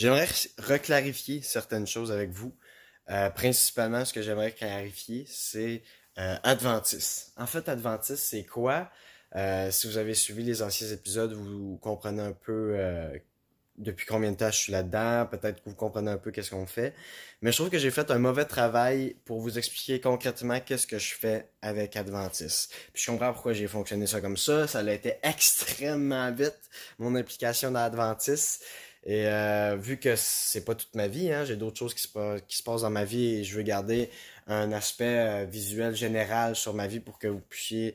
J'aimerais reclarifier certaines choses avec vous. Euh, principalement, ce que j'aimerais clarifier, c'est euh, Adventis. En fait, Adventis, c'est quoi? Euh, si vous avez suivi les anciens épisodes, vous comprenez un peu depuis combien de temps je suis là-dedans. Peut-être que vous comprenez un peu qu'est-ce qu'on fait. Mais je trouve que j'ai fait un mauvais travail pour vous expliquer concrètement qu'est-ce que je fais avec Adventis. Puis je comprends pourquoi j'ai fonctionné ça comme ça. Ça a été extrêmement vite, mon implication dans Adventis. Et euh, vu que c'est pas toute ma vie, hein, j'ai d'autres choses qui se, passent dans ma vie et je veux garder un aspect visuel général sur ma vie pour que vous puissiez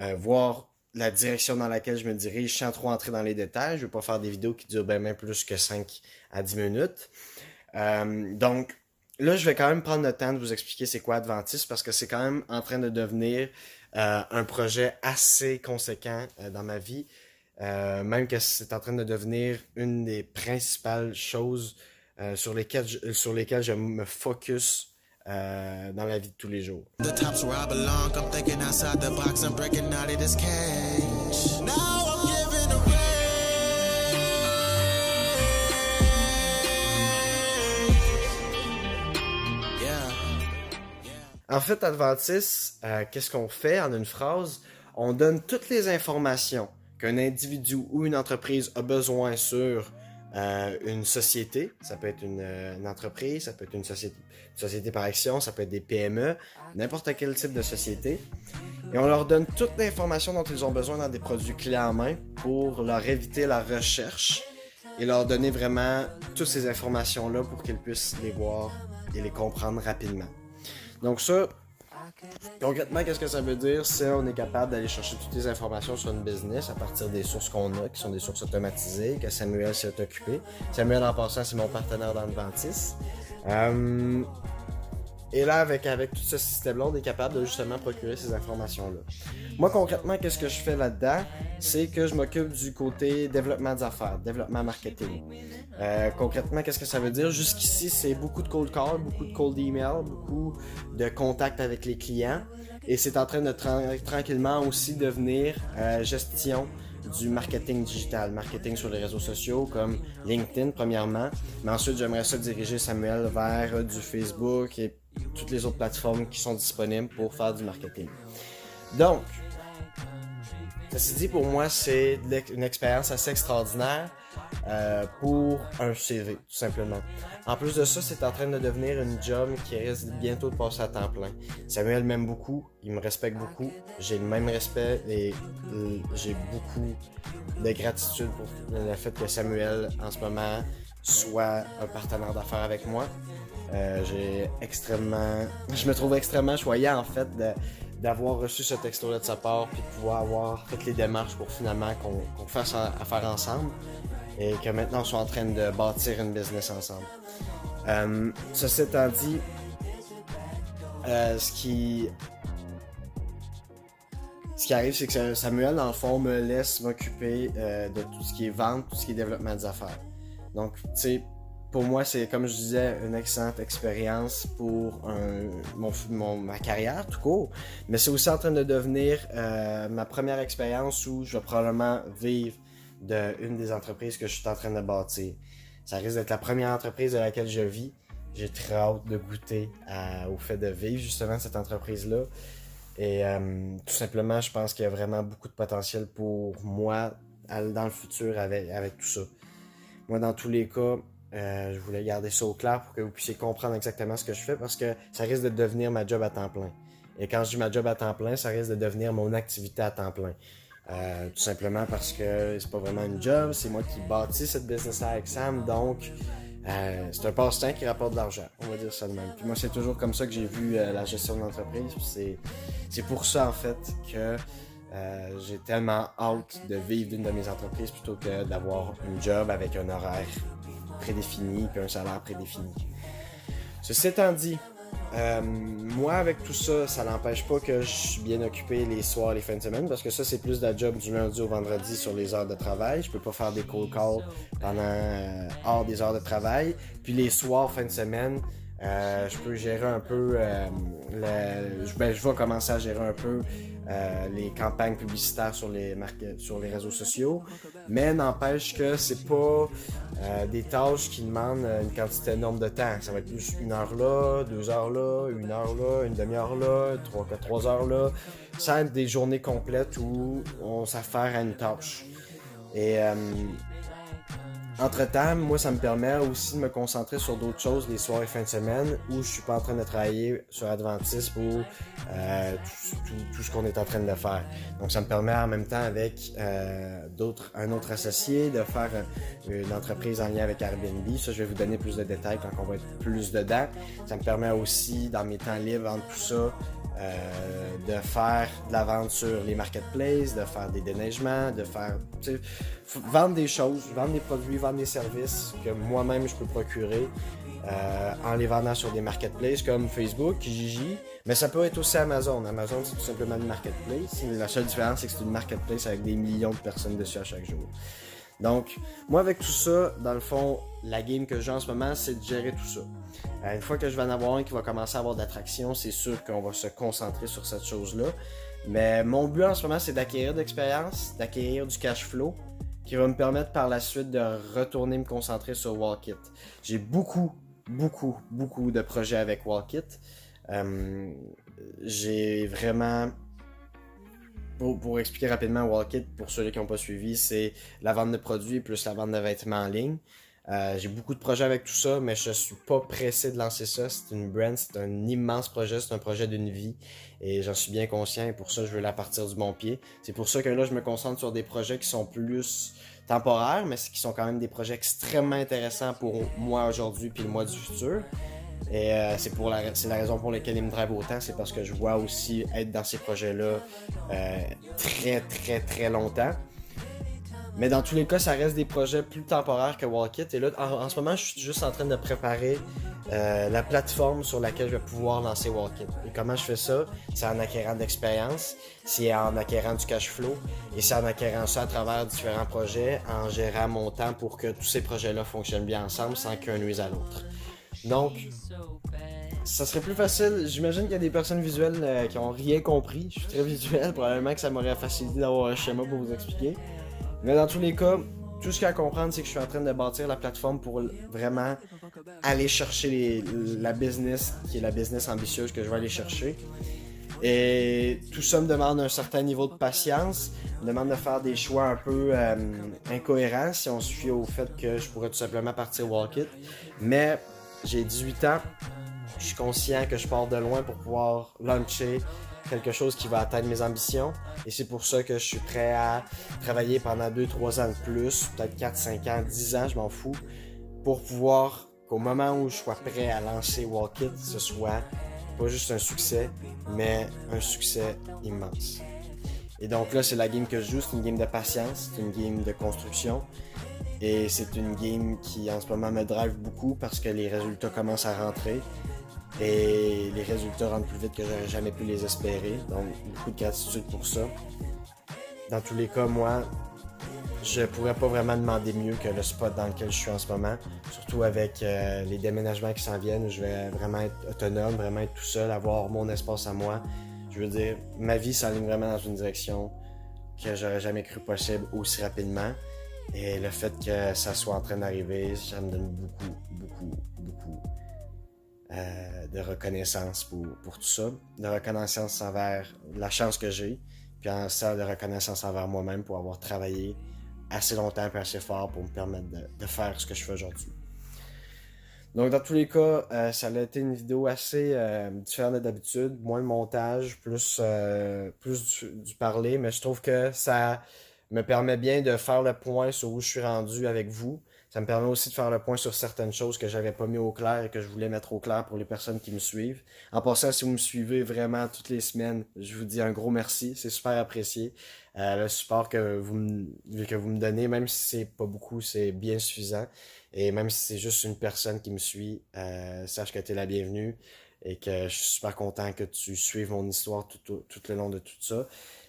euh, voir la direction dans laquelle je me dirige sans trop entrer dans les détails. Je ne vais pas faire des vidéos qui durent bien même plus que 5 à 10 minutes. Euh, donc, là, je vais quand même prendre le temps de vous expliquer c'est quoi Adventis parce que c'est quand même en train de devenir euh, un projet assez conséquent dans ma vie. Même que c'est en train de devenir une des principales choses sur, lesquelles je, sur lesquelles je me focus euh, dans la vie de tous les jours. En fait, Adventis, euh, qu'est-ce qu'on fait en une phrase? On donne toutes les informations qu'un individu ou une entreprise a besoin sur euh, une société, ça peut être une, euh, entreprise, ça peut être une société, société par action, ça peut être des PME, n'importe quel type de société. Et on leur donne toute l'information dont ils ont besoin dans des produits clés en main pour leur éviter la recherche et leur donner vraiment toutes ces informations-là pour qu'ils puissent les voir et les comprendre rapidement. Donc ça, Concrètement, qu'est-ce que ça veut dire? C'est on est capable d'aller chercher toutes les informations sur une business à partir des sources qu'on a, qui sont des sources automatisées, que Samuel s'est occupé. Samuel, en passant, c'est mon partenaire dans le dentiste. Euh, et là, avec, avec tout ce système-là, on est capable de justement procurer ces informations-là. Moi, concrètement, qu'est-ce que je fais là-dedans? C'est que je m'occupe du côté développement d'affaires, développement marketing. Euh, concrètement, qu'est-ce que ça veut dire? Jusqu'ici, c'est beaucoup de cold call, beaucoup de cold email, beaucoup de contact avec les clients. Et c'est en train de tranquillement aussi devenir euh, gestion du marketing digital, marketing sur les réseaux sociaux comme LinkedIn premièrement, mais ensuite j'aimerais ça diriger Samuel vers du Facebook et toutes les autres plateformes qui sont disponibles pour faire du marketing. Donc, ceci dit, pour moi, c'est une expérience assez extraordinaire euh, pour un CV, tout simplement. En plus de ça, c'est en train de devenir une job qui risque bientôt de passer à temps plein. Samuel m'aime beaucoup, il me respecte beaucoup, j'ai le même respect et j'ai beaucoup de gratitude pour le fait que Samuel, en ce moment, soit un partenaire d'affaires avec moi. Euh, j'ai extrêmement, je me trouve extrêmement choyé en fait d'avoir reçu ce texto-là de sa part, puis de pouvoir avoir toutes les démarches pour finalement qu'on fasse affaire ensemble et que maintenant on soit en train de bâtir une business ensemble. Euh, ceci étant dit, euh, ce qui ce qui arrive, c'est que Samuel, dans le fond, me laisse m'occuper euh, de tout ce qui est vente, tout ce qui est développement des affaires. Donc, tu sais, pour moi, c'est comme je disais, une excellente expérience pour mon, ma carrière tout court. Mais c'est aussi en train de devenir euh, ma première expérience où je vais probablement vivre d'une des entreprises que je suis en train de bâtir. Ça risque d'être la première entreprise de laquelle je vis. J'ai très hâte de goûter au fait de vivre justement cette entreprise-là. Et euh, tout simplement, je pense qu'il y a vraiment beaucoup de potentiel pour moi dans le futur avec tout ça. Moi, dans tous les cas, euh, je voulais garder ça au clair pour que vous puissiez comprendre exactement ce que je fais parce que ça risque de devenir ma job à temps plein. Et quand je dis ma job à temps plein, ça risque de devenir mon activité à temps plein. Euh, tout simplement parce que c'est pas vraiment une job, c'est moi qui bâtis cette business avec Sam, donc euh, c'est un passe-temps qui rapporte de l'argent, on va dire ça de même. Puis moi, c'est toujours comme ça que j'ai vu la gestion de l'entreprise. C'est, c'est pour ça en fait que j'ai tellement hâte de vivre d'une de mes entreprises plutôt que d'avoir une job avec un horaire prédéfini puis un salaire prédéfini. Ceci étant dit, euh, moi, avec tout ça, ça n'empêche pas que je suis bien occupé les soirs et les fins de semaine parce que ça, c'est plus de la job du lundi au vendredi sur les heures de travail. Je peux pas faire des cold calls pendant euh, hors des heures de travail. Puis les soirs, fin de semaine, Euh, je peux gérer un peu, euh, je, ben, je vais commencer à gérer un peu euh, les campagnes publicitaires sur les sur les réseaux sociaux, mais n'empêche que c'est pas des tâches qui demandent une quantité énorme de temps. Ça va être plus une heure là, deux heures là, une heure là, une demi-heure là, trois, heures là. Ça va être des journées complètes où on s'affaire à une tâche. Et entre-temps, moi, ça me permet aussi de me concentrer sur d'autres choses les soirs et fins de semaine où je suis pas en train de travailler sur Adventis pour euh, tout, ce qu'on est en train de faire. Donc, ça me permet en même temps avec euh, d'autres, un autre associé de faire une entreprise en lien avec Airbnb. Ça, je vais vous donner plus de détails quand on va être plus dedans. Ça me permet aussi, dans mes temps libres, entre tout ça, euh, de faire de la vente sur les marketplaces, de faire des déneigements, de faire vendre des choses, vendre des produits, vendre des services que moi-même je peux procurer euh, en les vendant sur des marketplaces comme Facebook, Kijiji, mais ça peut être aussi Amazon. Amazon, c'est tout simplement une marketplace. La seule différence, c'est que c'est une marketplace avec des millions de personnes dessus à chaque jour. Donc, moi, avec tout ça, dans le fond, la game que j'ai en ce moment, c'est de gérer tout ça. Euh, une fois que je vais en avoir un qui va commencer à avoir d'attraction, c'est sûr qu'on va se concentrer sur cette chose-là. Mais mon but en ce moment, c'est d'acquérir de l'expérience, d'acquérir du cash flow, qui va me permettre par la suite de retourner me concentrer sur Walkit. J'ai beaucoup, beaucoup, beaucoup de projets avec Walkit. Euh, j'ai vraiment pour, expliquer rapidement, Walkit, pour ceux qui n'ont pas suivi, c'est la vente de produits plus la vente de vêtements en ligne. Euh, j'ai beaucoup de projets avec tout ça, mais je suis pas pressé de lancer ça. C'est une brand, c'est un immense projet, c'est un projet d'une vie. Et j'en suis bien conscient et pour ça, je veux la partir du bon pied. C'est pour ça que là, je me concentre sur des projets qui sont plus temporaires, mais qui sont quand même des projets extrêmement intéressants pour moi aujourd'hui puis le mois du futur. Et euh, c'est pour la, c'est la raison pour laquelle il me drive autant, c'est parce que je vois aussi être dans ces projets-là euh, très très très longtemps. Mais dans tous les cas, ça reste des projets plus temporaires que Walkit. Et là, en, ce moment, je suis juste en train de préparer euh, la plateforme sur laquelle je vais pouvoir lancer Walkit. Et comment je fais ça? C'est en acquérant de l'expérience, c'est en acquérant du cash flow, et c'est en acquérant ça à travers différents projets, en gérant mon temps pour que tous ces projets-là fonctionnent bien ensemble sans qu'un nuise à l'autre. Donc, ça serait plus facile. J'imagine qu'il y a des personnes visuelles euh, qui ont rien compris. Je suis très visuel, probablement que ça m'aurait facilité d'avoir un schéma pour vous expliquer. Mais dans tous les cas, tout ce qu'il y a à comprendre, c'est que je suis en train de bâtir la plateforme pour vraiment aller chercher la business, qui est la business ambitieuse que je vais aller chercher. Et tout ça me demande un certain niveau de patience, me demande de faire des choix un peu euh, incohérents si on se fie au fait que je pourrais tout simplement partir walk it. Mais j'ai 18 ans. Je suis conscient que je pars de loin pour pouvoir lancer quelque chose qui va atteindre mes ambitions. Et c'est pour ça que je suis prêt à travailler pendant 2-3 ans de plus, peut-être 4, 5 ans, 10 ans, je m'en fous, pour pouvoir qu'au moment où je sois prêt à lancer Walk It, ce soit pas juste un succès, mais un succès immense. Et donc là, c'est la game que je joue, c'est une game de patience, c'est une game de construction. Et c'est une game qui en ce moment me drive beaucoup parce que les résultats commencent à rentrer. Et les résultats rentrent plus vite que j'aurais jamais pu les espérer. Donc beaucoup de gratitude pour ça. Dans tous les cas, moi, je pourrais pas vraiment demander mieux que le spot dans lequel je suis en ce moment. Surtout avec euh, les déménagements qui s'en viennent, je vais vraiment être autonome, vraiment être tout seul, avoir mon espace à moi. Je veux dire, ma vie s'aligne vraiment dans une direction que j'aurais jamais cru possible aussi rapidement. Et le fait que ça soit en train d'arriver, ça me donne beaucoup, beaucoup, beaucoup euh, de reconnaissance pour, tout ça. De reconnaissance envers la chance que j'ai, puis en ça, de reconnaissance envers moi-même pour avoir travaillé assez longtemps et assez fort pour me permettre de faire ce que je fais aujourd'hui. Donc, dans tous les cas, euh, ça a été une vidéo assez euh, différente d'habitude, moins de montage, plus, euh, plus du, du, parler, mais je trouve que ça me permet bien de faire le point sur où je suis rendu avec vous. Ça me permet aussi de faire le point sur certaines choses que j'avais pas mis au clair et que je voulais mettre au clair pour les personnes qui me suivent. En passant, si vous me suivez vraiment toutes les semaines, je vous dis un gros merci. C'est super apprécié. Euh, le support que vous, me, que vous me donnez, même si c'est pas beaucoup, c'est bien suffisant. Et même si c'est juste une personne qui me suit, euh, sache que tu es la bienvenue et que je suis super content que tu suives mon histoire tout, tout, tout le long de tout ça.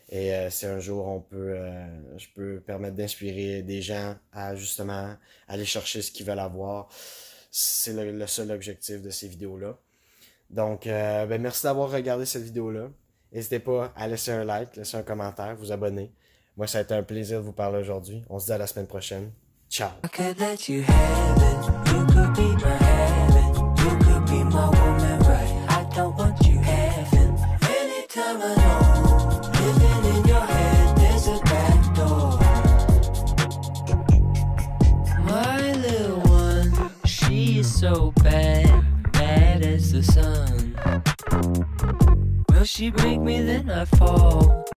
Et euh, si un jour on peut, euh, je peux permettre d'inspirer des gens à justement aller chercher ce qu'ils veulent avoir, C'est le, seul objectif de ces vidéos-là. Donc, euh, ben, merci d'avoir regardé cette vidéo-là. N'hésitez pas à laisser un like, laisser un commentaire, vous abonner. Moi, ça a été un plaisir de vous parler aujourd'hui. On se dit à la semaine prochaine. Ciao! waterfall.